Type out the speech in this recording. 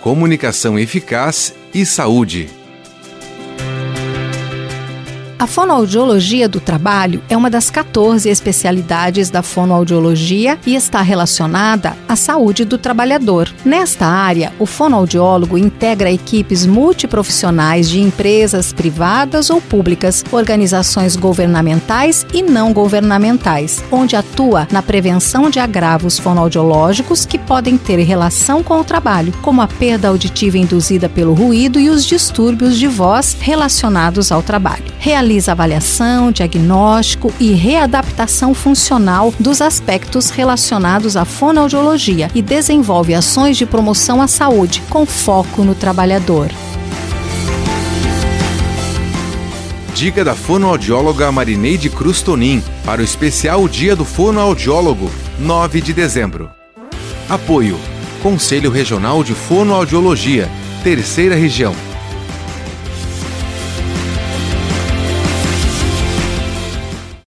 comunicação eficaz e saúde. A fonoaudiologia do trabalho é uma das 14 especialidades da fonoaudiologia e está relacionada à saúde do trabalhador. Nesta área, o fonoaudiólogo integra equipes multiprofissionais de empresas privadas ou públicas, organizações governamentais e não governamentais, onde atua na prevenção de agravos fonoaudiológicos que podem ter relação com o trabalho, como a perda auditiva induzida pelo ruído e os distúrbios de voz relacionados ao trabalho. Realiza avaliação, diagnóstico e readaptação funcional dos aspectos relacionados à fonoaudiologia e desenvolve ações de promoção à saúde com foco no trabalhador. Dica da fonoaudióloga Marineide Cruz Tonin para o especial Dia do Fonoaudiólogo, 9 de dezembro. Apoio: Conselho Regional de Fonoaudiologia, Terceira Região